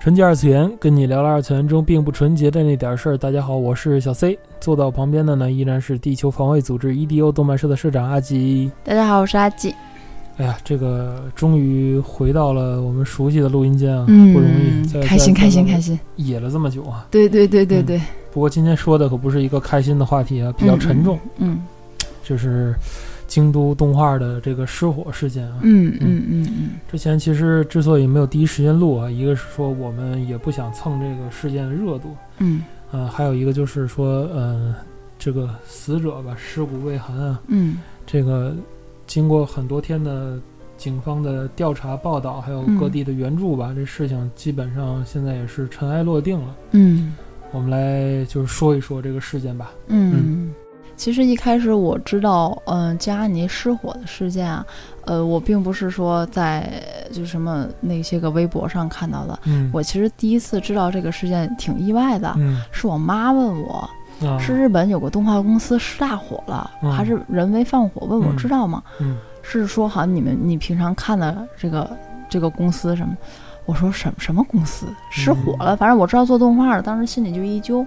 纯洁二次元，跟你聊聊二次元中并不纯洁的那点事儿。大家好，我是小 C，坐到旁边的呢依然是地球防卫组织 EDO 动漫社的社长阿吉。大家好，我是阿吉。哎呀，这个终于回到了我们熟悉的录音间啊，嗯，不容易，开心开心开心，野了这么久啊。对对对对对。不过今天说的可不是一个开心的话题啊，比较沉重。嗯，就是京都动画的这个失火事件啊。嗯嗯嗯嗯。之前其实之所以没有第一时间录啊，一个是说我们也不想蹭这个事件的热度。嗯。呃，还有一个就是说，呃，这个死者吧，尸骨未寒啊。嗯。这个。经过很多天的警方的调查报道，还有各地的援助吧，这事情基本上现在也是尘埃落定了。嗯，我们来就是说一说这个事件吧。嗯，其实一开始我知道，嗯，加尼失火的事件啊，呃，我并不是说在就什么那些个微博上看到的。嗯，我其实第一次知道这个事件挺意外的。嗯，是我妈问我。是日本有个动画公司失大火了，还是人为放火？问我知道吗？是说好像你们你平常看的这个这个公司什么？我说什么什么公司失火了？反正我知道做动画的，当时心里就一揪。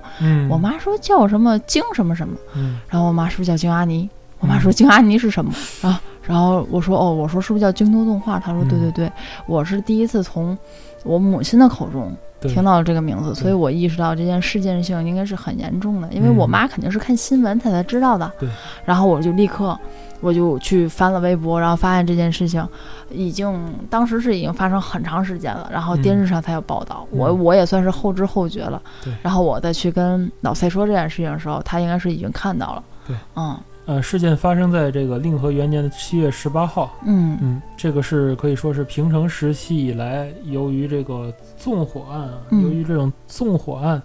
我妈说叫什么京什么什么，然后我妈是不是叫京阿尼？我妈说京阿尼是什么然后？然后我说哦，我说是不是叫京都动画？她说对对对，我是第一次从我母亲的口中。听到了这个名字，所以我意识到这件事件性应该是很严重的，因为我妈肯定是看新闻她才知道的。对，然后我就立刻，我就去翻了微博，然后发现这件事情已经当时是已经发生很长时间了，然后电视上才有报道。我我也算是后知后觉了。对，然后我再去跟老蔡说这件事情的时候，他应该是已经看到了。对，嗯。呃，事件发生在这个令和元年的七月十八号。嗯嗯，这个是可以说是平成时期以来，由于这个纵火案，由于这种纵火案，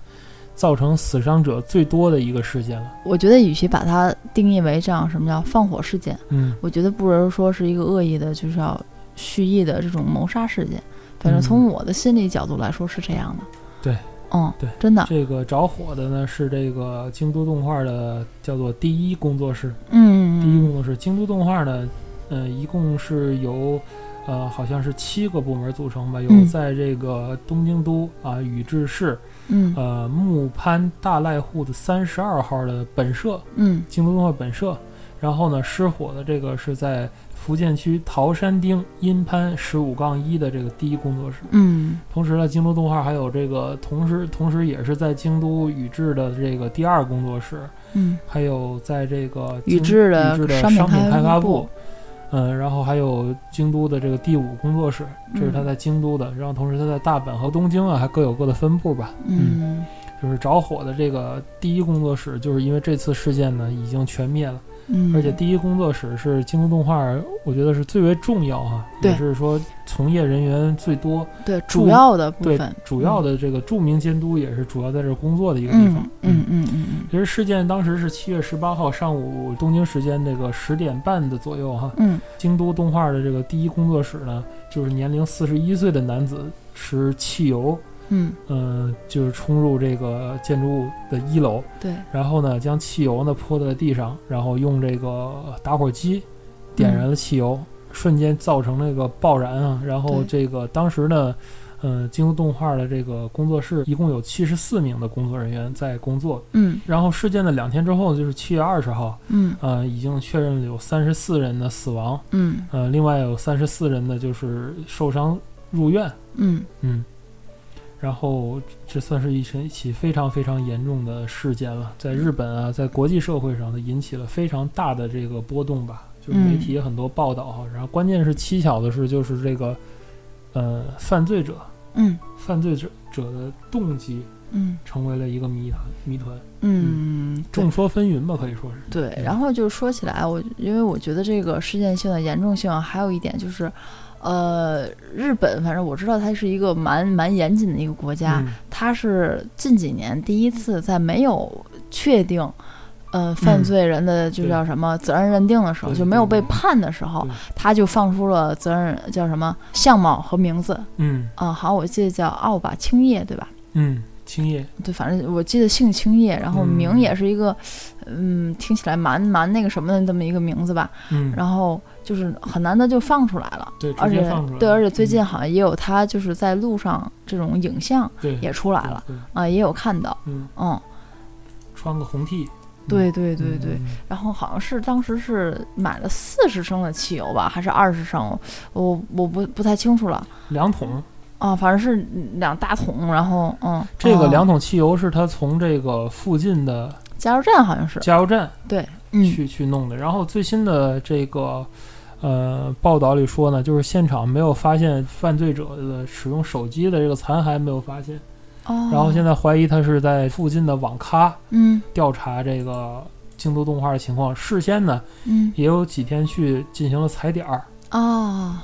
造成死伤者最多的一个事件了。我觉得，与其把它定义为这样什么叫放火事件，嗯，我觉得不如说是一个恶意的，就是要蓄意的这种谋杀事件。反正从我的心理角度来说是这样的。对。嗯，对，真的，这个着火的呢是这个京都动画的叫做第一工作室，嗯，第一工作室，京都动画呢，呃，一共是由，呃，好像是七个部门组成吧，有在这个东京都啊宇治市，嗯，呃木潘大濑户的三十二号的本社，嗯，京都动画本社，然后呢失火的这个是在。福建区桃山町阴潘十五杠一的这个第一工作室，嗯，同时呢，京都动画还有这个同时，同时也是在京都宇治的这个第二工作室，嗯，还有在这个宇治的商品开发部，嗯，然后还有京都的这个第五工作室，这是他在京都的，然后同时他在大阪和东京啊还各有各的分部吧，嗯，就是着火的这个第一工作室，就是因为这次事件呢已经全灭了。而且第一工作室是京都动画，我觉得是最为重要哈，也是说从业人员最多，对主要的部分，主要的这个著名监督也是主要在这工作的一个地方。嗯嗯嗯嗯。其实事件当时是七月十八号上午东京时间这个十点半的左右哈。嗯。京都动画的这个第一工作室呢，就是年龄四十一岁的男子持汽油。嗯嗯，就是冲入这个建筑物的一楼，对，然后呢，将汽油呢泼在地上，然后用这个打火机点燃了汽油，瞬间造成那个爆燃啊。然后这个当时呢，嗯，京都动画的这个工作室一共有七十四名的工作人员在工作。嗯，然后事件的两天之后，就是七月二十号，嗯，呃，已经确认了有三十四人的死亡，嗯，呃，另外有三十四人的就是受伤入院，嗯嗯。然后，这算是一一起非常非常严重的事件了，在日本啊，在国际社会上呢，引起了非常大的这个波动吧，就是媒体很多报道哈。然后，关键是蹊跷的是，就是这个，呃，犯罪者，嗯，犯罪者者的动机，嗯，成为了一个谜团，谜团，嗯，众说纷纭吧，可以说是。对，然后就说起来，我因为我觉得这个事件性的严重性，还有一点就是，呃，日本，反正我知道它是一个蛮蛮严谨的一个国家，它是近几年第一次在没有确定。呃，犯罪人的就叫什么责任认定的时候，就没有被判的时候，他就放出了责任叫什么相貌和名字。嗯啊，好，我记得叫奥巴青叶，对吧？嗯，青叶。对，反正我记得姓青叶，然后名也是一个，嗯，听起来蛮蛮那个什么的这么一个名字吧。嗯。然后就是很难得就放出来了。对，而且对，而且最近好像也有他就是在路上这种影像也出来了啊，也有看到。嗯嗯。穿个红 T。对对对对，然后好像是当时是买了四十升的汽油吧，还是二十升？我我不不太清楚了。两桶啊，反正是两大桶。然后嗯，这个两桶汽油是他从这个附近的加油站，好像是加油站对去去弄的。然后最新的这个呃报道里说呢，就是现场没有发现犯罪者的使用手机的这个残骸，没有发现。然后现在怀疑他是在附近的网咖，嗯，调查这个京都动画的情况。事先呢，嗯，也有几天去进行了踩点儿。哦，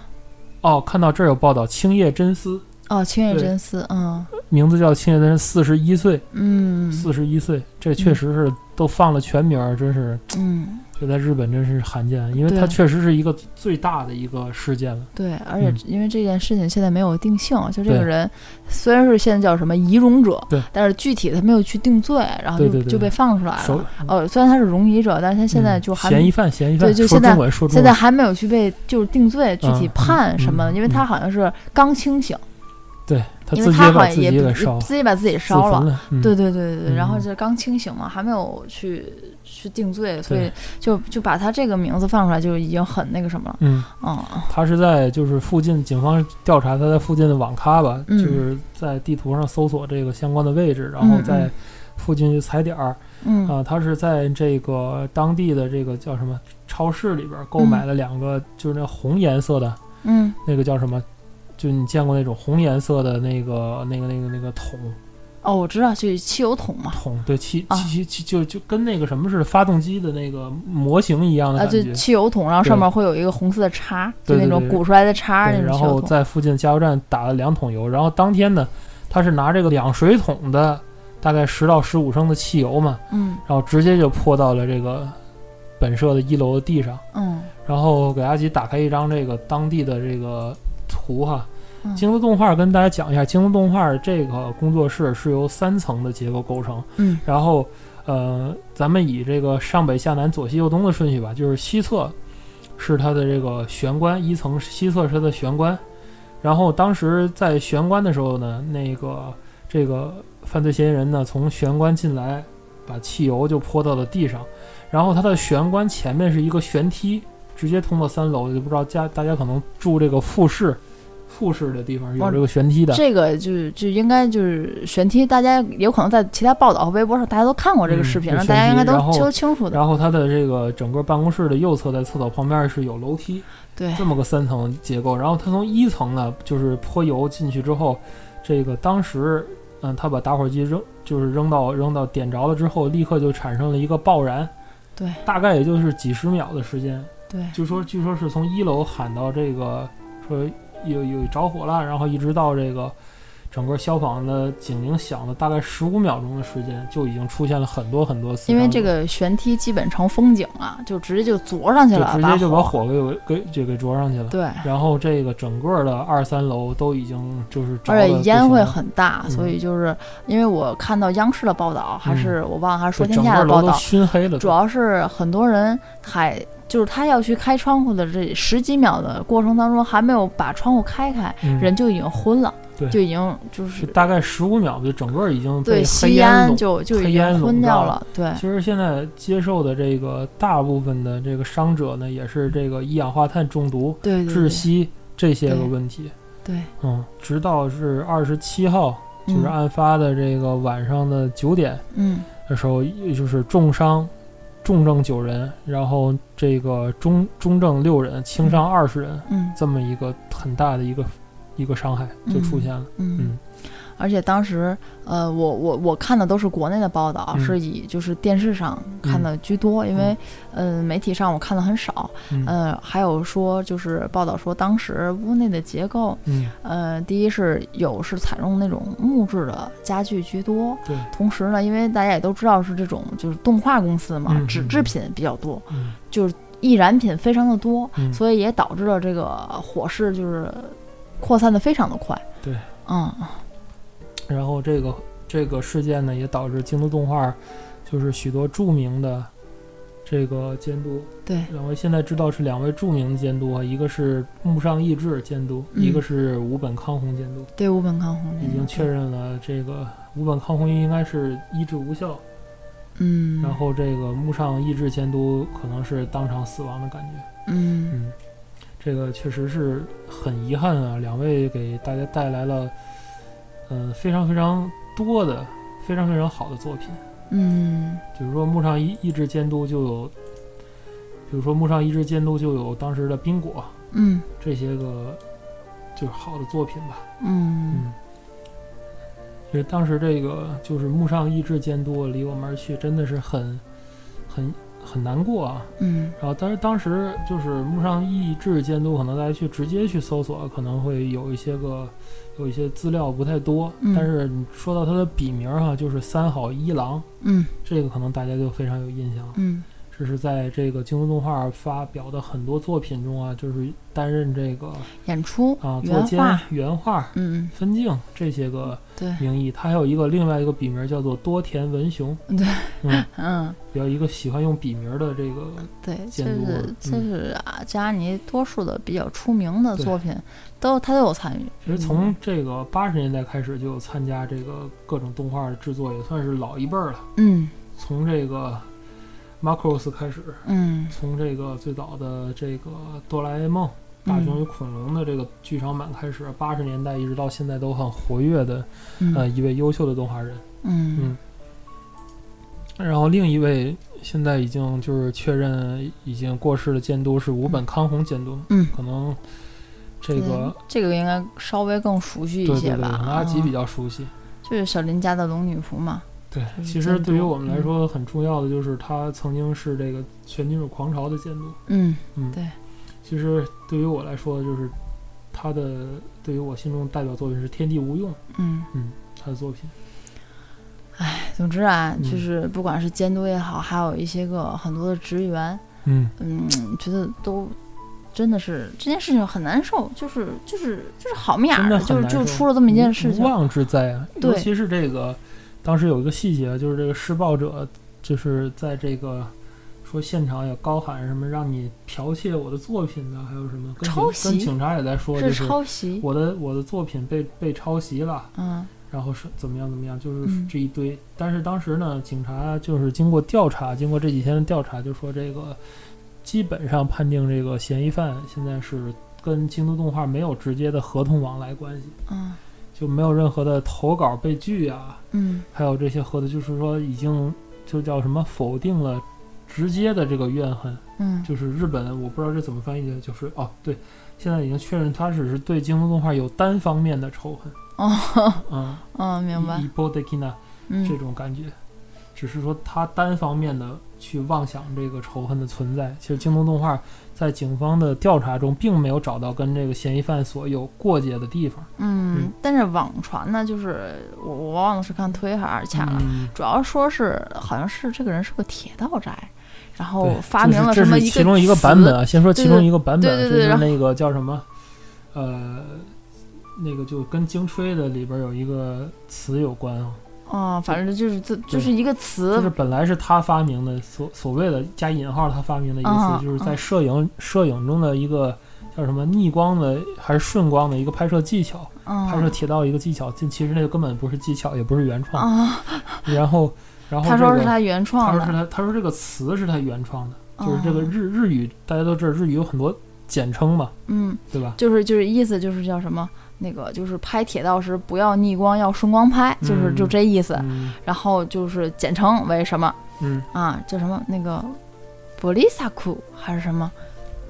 哦，看到这儿有报道，青叶真丝。哦，青叶真丝，嗯，名字叫青叶真，四十一岁，嗯，四十一岁，这确实是都放了全名，真是，嗯。这在日本真是罕见，因为它确实是一个最大的一个事件了。对，而且因为这件事情现在没有定性，就这个人虽然是现在叫什么遗容者，对，但是具体他没有去定罪，然后就就被放出来了。哦，虽然他是容疑者，但是他现在就还嫌疑犯，嫌疑犯，对，就现在说现在还没有去被就是定罪，具体判什么，因为他好像是刚清醒。对，因为他好像也自己把自己烧了，对对对对对，然后就刚清醒嘛，还没有去去定罪，所以就就把他这个名字放出来，就已经很那个什么了。嗯嗯，他是在就是附近，警方调查他在附近的网咖吧，就是在地图上搜索这个相关的位置，然后在附近去踩点儿。嗯啊，他是在这个当地的这个叫什么超市里边购买了两个，就是那红颜色的，嗯，那个叫什么？就你见过那种红颜色的那个、那个、那个、那个桶？哦，我知道，就汽油桶嘛。桶对，汽汽汽就就跟那个什么似的，发动机的那个模型一样的感觉。啊，就汽油桶，然后上面会有一个红色的叉，就那种鼓出来的叉那种然后在附近加油站打了两桶油，然后当天呢，他是拿这个两水桶的大概十到十五升的汽油嘛，嗯，然后直接就泼到了这个本社的一楼的地上，嗯，然后给阿吉打开一张这个当地的这个。图哈，京都动画跟大家讲一下，京都动画这个工作室是由三层的结构构成。嗯，然后呃，咱们以这个上北下南左西右东的顺序吧，就是西侧是它的这个玄关，一层西侧是它的玄关。然后当时在玄关的时候呢，那个这个犯罪嫌疑人呢从玄关进来，把汽油就泼到了地上。然后它的玄关前面是一个悬梯。直接通到三楼，就不知道家大家可能住这个复式，复式的地方有这个悬梯的。这个就就应该就是悬梯，大家有可能在其他报道和微博上大家都看过这个视频，大家应该都都清楚的。然后它的这个整个办公室的右侧，在厕所旁边是有楼梯，对，这么个三层结构。然后它从一层呢，就是泼油进去之后，这个当时嗯，他把打火机扔，就是扔到扔到点着了之后，立刻就产生了一个爆燃，对，大概也就是几十秒的时间。对，就说据说是从一楼喊到这个说有有着火了，然后一直到这个整个消防的警铃响了大概十五秒钟的时间，就已经出现了很多很多。因为这个悬梯基本成风景了，就直接就着上去了，直接就把火给给就给着上去了。对，然后这个整个的二三楼都已经就是而且烟会很大，所以就是因为我看到央视的报道，还是我忘了还是说天下的报道，熏黑了，主要是很多人还。就是他要去开窗户的这十几秒的过程当中，还没有把窗户开开，人就已经昏了，对，就已经就是大概十五秒，就整个已经被黑烟就就已经昏掉了。对，其实现在接受的这个大部分的这个伤者呢，也是这个一氧化碳中毒、窒息这些个问题。对，嗯，直到是二十七号，就是案发的这个晚上的九点，嗯，的时候，也就是重伤。重症九人，然后这个中中症六人，轻伤二十人，嗯，这么一个很大的一个一个伤害就出现了，嗯，而且当时，呃，我我我看的都是国内的报道，是以就是电视上看的居多，因为，呃，媒体上我看的很少。呃，还有说就是报道说当时屋内的结构，呃，第一是有是采用那种木质的家具居多，对。同时呢，因为大家也都知道是这种就是动画公司嘛，纸制品比较多，就是易燃品非常的多，所以也导致了这个火势就是扩散的非常的快。对，嗯。然后这个这个事件呢，也导致京都动画，就是许多著名的这个监督，对，两位现在知道是两位著名的监督啊，一个是木上义志监督，一个是五本康弘监督。对，五本康弘已经确认了，这个五本康弘应该是医治无效，嗯，然后这个木上义志监督可能是当场死亡的感觉，嗯嗯，这个确实是很遗憾啊，两位给大家带来了。嗯，非常非常多的，非常非常好的作品。嗯，比如说木上一一直监督就有，比如说木上一直监督就有当时的冰果，嗯，这些个就是好的作品吧。嗯嗯，因为当时这个就是木上一直监督离我们而去，真的是很很。很难过啊，嗯，然后但是当时就是木上义志监督，可能大家去直接去搜索，可能会有一些个有一些资料不太多，但是你说到他的笔名哈，就是三好一郎，嗯，这个可能大家就非常有印象了，嗯。这是在这个京都动画发表的很多作品中啊，就是担任这个演出啊、作监、原画、嗯、分镜这些个名义。他还有一个另外一个笔名叫做多田文雄，对，嗯。嗯，比较一个喜欢用笔名的这个对，就是就是啊，加尼多数的比较出名的作品都他都有参与。其实从这个八十年代开始就有参加这个各种动画的制作，也算是老一辈儿了。嗯，从这个。Macross 开始，嗯，从这个最早的这个哆啦 A 梦、大雄与恐龙的这个剧场版开始，八十年代一直到现在都很活跃的，呃，一位优秀的动画人，嗯。嗯。然后另一位现在已经就是确认已经过世的监督是五本康弘监督，嗯，可能这个这个应该稍微更熟悉一些吧，阿吉比较熟悉，就是小林家的龙女仆嘛。对，其实对于我们来说很重要的就是他曾经是这个《全金属狂潮》的监督。嗯嗯，对。其实对于我来说，就是他的对于我心中代表作品是《天地无用》。嗯嗯，他的作品。哎，总之啊，就是不管是监督也好，还有一些个很多的职员，嗯嗯，觉得都真的是这件事情很难受，就是就是就是好面儿，就是就出了这么一件事情，无妄之灾啊！尤其是这个。当时有一个细节，就是这个施暴者就是在这个说现场也高喊什么让你剽窃我的作品的，还有什么抄袭，跟警察也在说，就是抄袭？我的我的作品被被抄袭了，嗯，然后是怎么样怎么样，就是这一堆。但是当时呢，警察就是经过调查，经过这几天的调查，就说这个基本上判定这个嫌疑犯现在是跟京都动画没有直接的合同往来关系，嗯。就没有任何的投稿被拒啊，嗯，还有这些合的，就是说已经就叫什么否定了直接的这个怨恨，嗯，就是日本我不知道这怎么翻译的，就是哦对，现在已经确认他只是对京都动画有单方面的仇恨，哦，嗯嗯，明白，这种感觉，只是说他单方面的去妄想这个仇恨的存在，其实京东动画。在警方的调查中，并没有找到跟这个嫌疑犯所有过节的地方。嗯，但是网传呢，就是我我忘了是看推还是恰了，主要说是好像是这个人是个铁道宅，然后发明了什么一个其中一个版本啊，先说其中一个版本，就是那个叫什么，呃，那个就跟京吹的里边有一个词有关啊。哦，反正就是这就是一个词，就是本来是他发明的，所所谓的加引号他发明的一个词，就是在摄影摄影中的一个叫什么逆光的还是顺光的一个拍摄技巧，拍摄铁道一个技巧，其其实那个根本不是技巧，也不是原创。然后，然后他说是他原创他说是他他说这个词是他原创的，就是这个日日语大家都知道日语有很多简称嘛，嗯，对吧？就是就是意思就是叫什么？那个就是拍铁道时不要逆光，要顺光拍，就是就这意思。然后就是简称为什么？嗯啊，叫什么？那个波利萨库还是什么？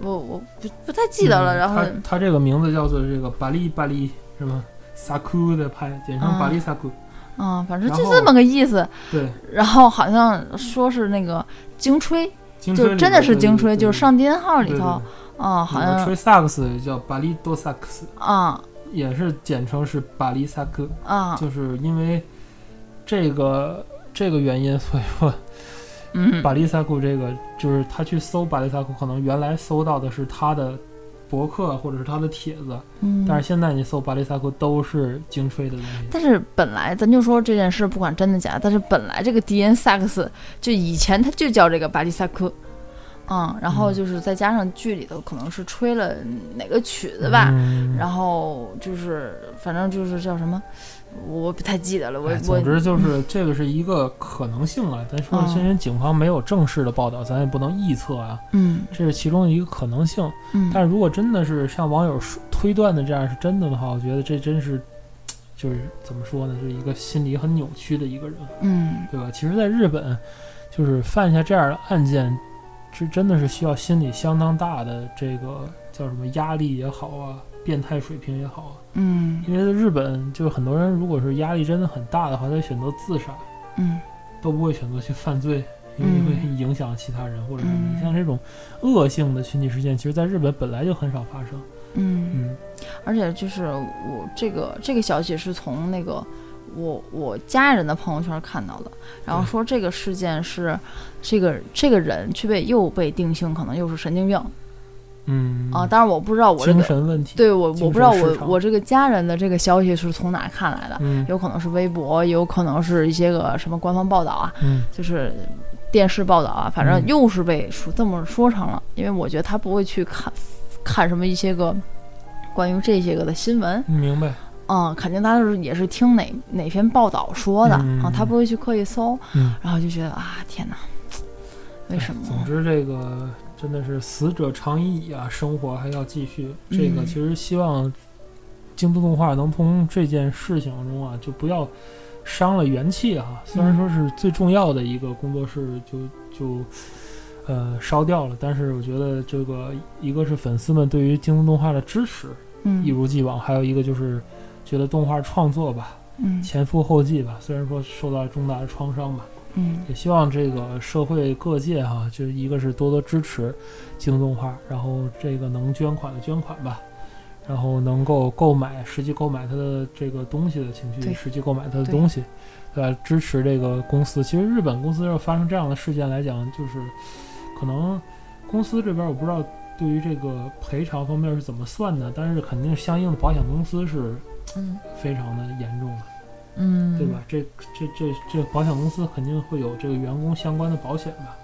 我我不不太记得了。然后他他这个名字叫做这个巴利巴利什么萨库的拍，简称巴利萨库。嗯，反正就这么个意思。对。然后好像说是那个京吹，就真的是京吹，就是上帝号里头，啊，好像吹萨克斯叫巴利多萨克斯，啊，也是简称是巴黎萨克，啊，就是因为这个这个原因，所以说，嗯，巴黎萨库这个就是他去搜巴黎萨库，可能原来搜到的是他的。博客或者是他的帖子，嗯，但是现在你搜巴黎萨库都是精吹的东西。但是本来咱就说这件事不管真的假，但是本来这个迪恩萨克斯就以前他就叫这个巴黎萨库，嗯，然后就是再加上剧里头可能是吹了哪个曲子吧，然后就是反正就是叫什么。我不太记得了，我我总之就是这个是一个可能性啊。咱说虽然警方没有正式的报道，咱也不能臆测啊。嗯，这是其中的一个可能性。嗯，但是如果真的是像网友推断的这样是真的的话，我觉得这真是就是怎么说呢，就是一个心理很扭曲的一个人。嗯，对吧？其实，在日本，就是犯下这样的案件，是真的是需要心理相当大的这个叫什么压力也好啊。变态水平也好啊，嗯，因为在日本，就是很多人如果是压力真的很大的话，他选择自杀，嗯，都不会选择去犯罪，因为会影响其他人或者什么。像这种恶性的群体事件，其实在日本本来就很少发生，嗯嗯。而且就是我这个这个消息是从那个我我家人的朋友圈看到的，然后说这个事件是这个这个人却被又被定性可能又是神经病。嗯。啊，当然我不知道我这个精神问题，对我我不知道我我这个家人的这个消息是从哪看来的，有可能是微博，有可能是一些个什么官方报道啊，就是电视报道啊，反正又是被说这么说成了，因为我觉得他不会去看看什么一些个关于这些个的新闻，明白？嗯，肯定他是也是听哪哪篇报道说的啊，他不会去刻意搜，然后就觉得啊，天哪，为什么？总之这个。真的是死者长已矣啊，生活还要继续。这个其实希望京都动画能从这件事情中啊，就不要伤了元气啊。虽然说是最重要的一个工作室就就呃烧掉了，但是我觉得这个一个是粉丝们对于京都动画的支持，嗯，一如既往；还有一个就是觉得动画创作吧，嗯，前赴后继吧。虽然说受到了重大的创伤吧。嗯，也希望这个社会各界哈，就一个是多多支持京东动画，然后这个能捐款的捐款吧，然后能够购买实际购买它的这个东西的情绪，实际购买它的东西，对吧？支持这个公司。其实日本公司要发生这样的事件来讲，就是可能公司这边我不知道对于这个赔偿方面是怎么算的，但是肯定相应的保险公司是嗯非常的严重了。嗯，对吧？这这这这保险公司肯定会有这个员工相关的保险吧？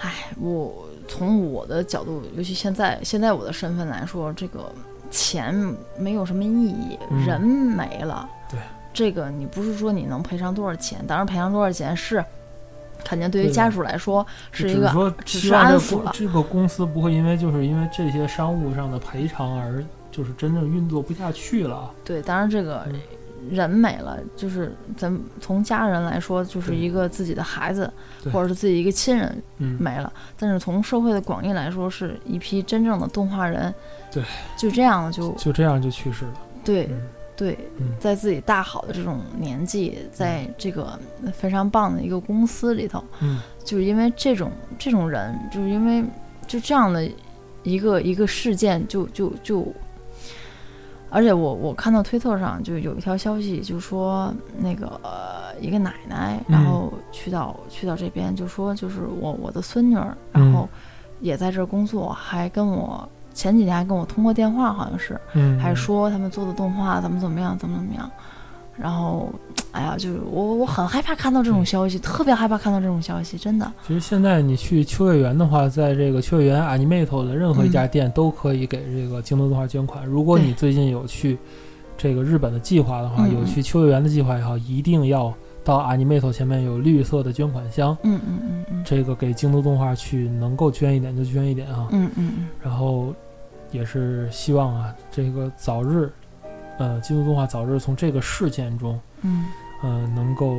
唉，我从我的角度，尤其现在现在我的身份来说，这个钱没有什么意义，人没了。对，这个你不是说你能赔偿多少钱，当然赔偿多少钱是肯定对于家属来说是一个只是安抚了。这个公司不会因为就是因为这些商务上的赔偿而就是真正运作不下去了。对，当然这个。人没了，就是咱从家人来说，就是一个自己的孩子，或者是自己一个亲人没了。但是从社会的广义来说，是一批真正的动画人，对，就这样就就这样就去世了。对，对，在自己大好的这种年纪，在这个非常棒的一个公司里头，嗯，就是因为这种这种人，就是因为就这样的一个一个事件，就就就。而且我我看到推特上就有一条消息，就说那个一个奶奶，然后去到去到这边，就说就是我我的孙女儿，然后也在这儿工作，还跟我前几天还跟我通过电话，好像是，还说他们做的动画怎么怎么样，怎么怎么样。然后，哎呀，就是我我很害怕看到这种消息，特别害怕看到这种消息，真的。其实现在你去秋叶原的话，在这个秋叶原 Animate 的任何一家店都可以给这个京都动画捐款。如果你最近有去这个日本的计划的话，有去秋叶原的计划也好，一定要到 Animate 前面有绿色的捐款箱。嗯嗯嗯嗯。这个给京都动画去能够捐一点就捐一点啊。嗯嗯嗯。然后也是希望啊，这个早日。呃，京都动画早日从这个事件中，嗯，呃，能够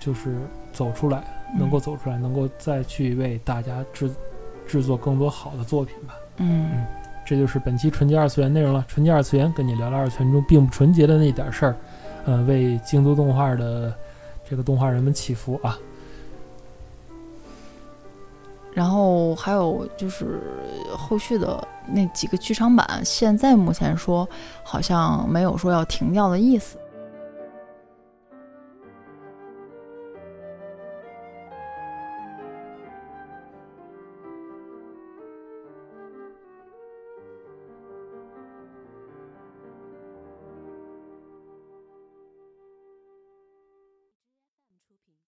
就是走出来，能够走出来，能够再去为大家制制作更多好的作品吧。嗯，这就是本期纯洁二次元内容了。纯洁二次元跟你聊聊二次元中并不纯洁的那点事儿，呃，为京都动画的这个动画人们祈福啊。然后还有就是后续的那几个剧场版，现在目前说好像没有说要停掉的意思。